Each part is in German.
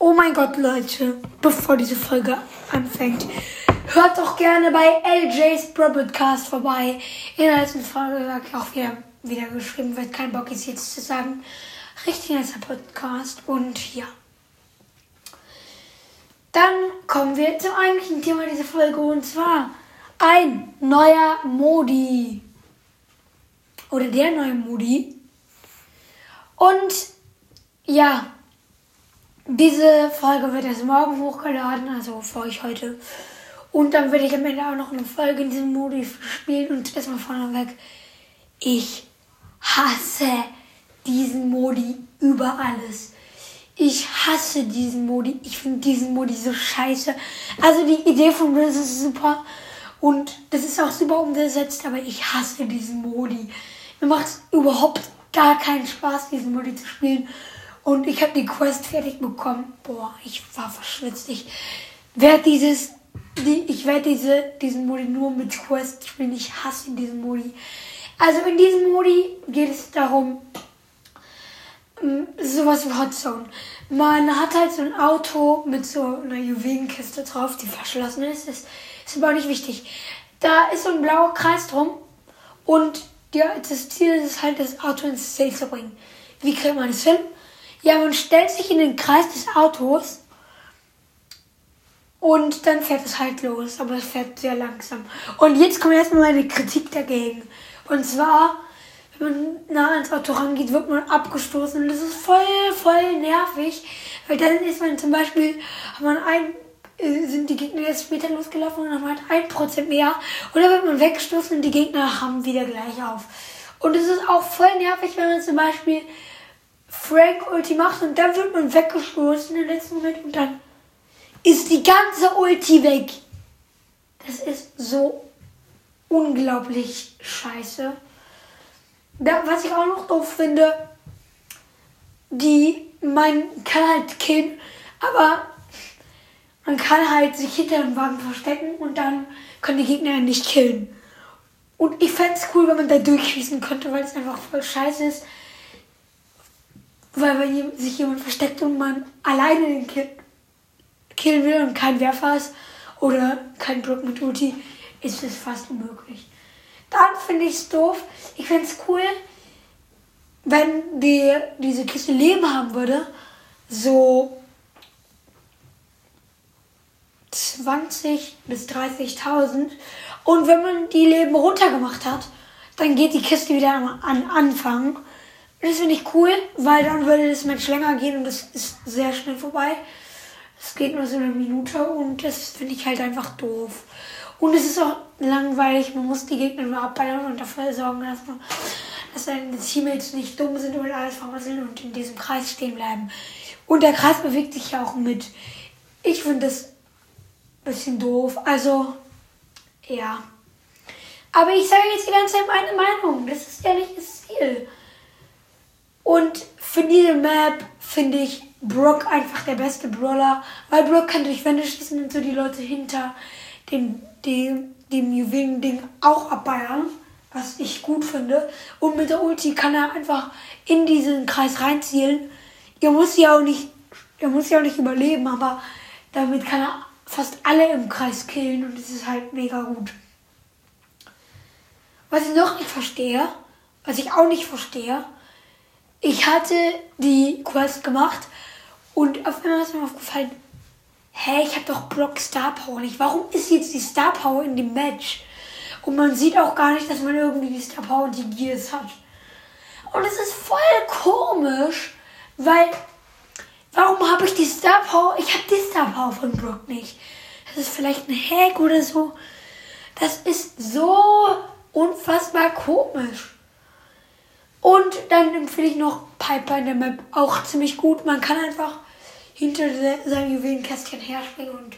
Oh mein Gott, Leute, bevor diese Folge anfängt, hört doch gerne bei LJ's Bro Podcast vorbei. In der letzten Folge habe ich auch wieder, wieder geschrieben, weil kein Bock ist jetzt zu sagen. Richtig nicer Podcast und ja. Dann kommen wir zum eigentlichen Thema dieser Folge und zwar ein neuer Modi. Oder der neue Modi. Und ja, diese Folge wird erst morgen hochgeladen, also für euch heute. Und dann werde ich am Ende auch noch eine Folge in diesem Modi spielen. Und erstmal vorneweg, ich hasse diesen Modi über alles. Ich hasse diesen Modi. Ich finde diesen Modi so scheiße. Also die Idee von Blizz ist super. Und das ist auch super umgesetzt, aber ich hasse diesen Modi. Mir macht es überhaupt gar keinen Spaß, diesen Modi zu spielen. Und ich habe die Quest fertig bekommen. Boah, ich war verschwitzt. Ich werde dieses, die, ich werde diese, diesen Modi nur mit Quest spielen. Ich hasse diesen Modi. Also in diesem Modi geht es darum, sowas wie Hot Zone. Man hat halt so ein Auto mit so einer Juwelenkiste drauf, die verschlossen ist. Das ist aber nicht wichtig. Da ist so ein blauer Kreis drum und ja, das Ziel ist halt, das Auto ins Safe zu bringen. Wie kriegt man das hin? Ja, man stellt sich in den Kreis des Autos und dann fährt es halt los, aber es fährt sehr langsam. Und jetzt kommt erstmal meine Kritik dagegen. Und zwar, wenn man nah ans Auto rangeht, wird man abgestoßen und das ist voll, voll nervig, weil dann ist man zum Beispiel, hat man ein, äh, sind die Gegner erst später losgelaufen und man ein Prozent mehr oder wird man weggestoßen und die Gegner haben wieder gleich auf. Und es ist auch voll nervig, wenn man zum Beispiel Frank Ulti macht und dann wird man weggestoßen im letzten Moment und dann ist die ganze Ulti weg. Das ist so unglaublich scheiße. Da, was ich auch noch doof finde, die, man kann halt killen, aber man kann halt sich hinter dem Wagen verstecken und dann können die Gegner ja nicht killen. Und ich fände es cool, wenn man da durchschießen könnte, weil es einfach voll scheiße ist. Weil wenn sich jemand versteckt und man alleine den Kill, killen will und kein Werfer ist oder kein Brook mit Ulti, ist es fast unmöglich. Dann finde ich es doof. Ich fände es cool, wenn die, diese Kiste Leben haben würde. So 20 bis 30.000. Und wenn man die Leben runtergemacht hat, dann geht die Kiste wieder an Anfang. Das finde ich cool, weil dann würde das Match länger gehen und das ist sehr schnell vorbei. Es geht nur so eine Minute und das finde ich halt einfach doof. Und es ist auch langweilig, man muss die Gegner nur abballern und dafür sorgen, dass, man, dass seine Teammates nicht dumm sind und alles vermasseln und in diesem Kreis stehen bleiben. Und der Kreis bewegt sich ja auch mit. Ich finde das ein bisschen doof. Also, ja. Aber ich sage jetzt die ganze Zeit meine Meinung. Das ist ja nicht das Ziel. Und für diese Map finde ich Brock einfach der beste Brawler, weil Brock kann durch Wände schießen und so die Leute hinter dem, dem, dem Juwelen-Ding auch abbeiern, was ich gut finde. Und mit der Ulti kann er einfach in diesen Kreis reinzielen. Er muss ja auch nicht, er muss ja auch nicht überleben, aber damit kann er fast alle im Kreis killen und es ist halt mega gut. Was ich noch nicht verstehe, was ich auch nicht verstehe, ich hatte die Quest gemacht und auf einmal ist mir aufgefallen, hä, ich habe doch Brock Star Power nicht. Warum ist jetzt die Star Power in dem Match? Und man sieht auch gar nicht, dass man irgendwie die Star Power und die Gears hat. Und es ist voll komisch, weil warum habe ich die Star Power? Ich habe die Star Power von Brock nicht. Das ist vielleicht ein Hack oder so. Das ist so unfassbar komisch. Und dann empfehle ich noch Piper in der Map. Auch ziemlich gut. Man kann einfach hinter seinem Juwelenkästchen herspringen und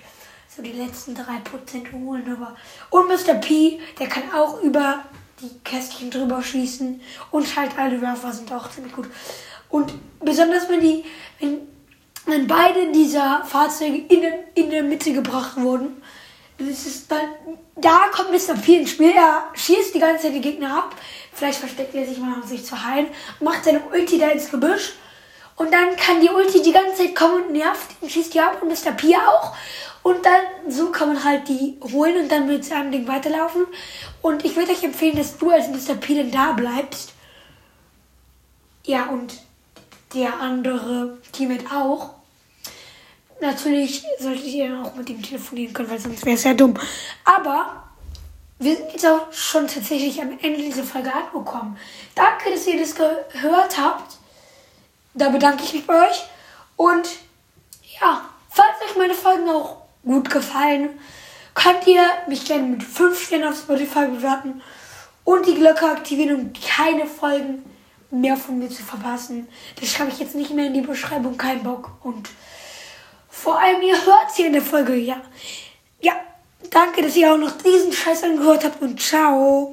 so die letzten 3% holen. Aber und Mr. P, der kann auch über die Kästchen drüber schießen. Und halt alle Werfer sind auch ziemlich gut. Und besonders wenn die, wenn, wenn beide dieser Fahrzeuge in, in der Mitte gebracht wurden, das ist dann, da kommt Mr. P ins Spiel. Er schießt die ganze Zeit die Gegner ab. Vielleicht versteckt er sich mal, um sich zu heilen. Macht seine Ulti da ins Gebüsch. Und dann kann die Ulti die ganze Zeit kommen und nervt und schießt die ab und Mr. P auch. Und dann so kann man halt die holen und dann mit seinem Ding weiterlaufen. Und ich würde euch empfehlen, dass du als Mr. P dann da bleibst. Ja, und der andere Teammate auch. Natürlich solltet ihr dann auch mit ihm telefonieren können, weil sonst wäre es ja dumm. Aber wir sind jetzt auch schon tatsächlich am Ende dieser Folge angekommen. Danke, dass ihr das gehört habt. Da bedanke ich mich bei euch. Und ja, falls euch meine Folgen auch gut gefallen, könnt ihr mich gerne mit 5 Sternen auf Spotify bewerten und die Glocke aktivieren, um keine Folgen mehr von mir zu verpassen. Das schreibe ich jetzt nicht mehr in die Beschreibung, kein Bock. Und vor allem, ihr hört sie in der Folge, ja. Ja, danke, dass ihr auch noch diesen Scheiß angehört habt und ciao.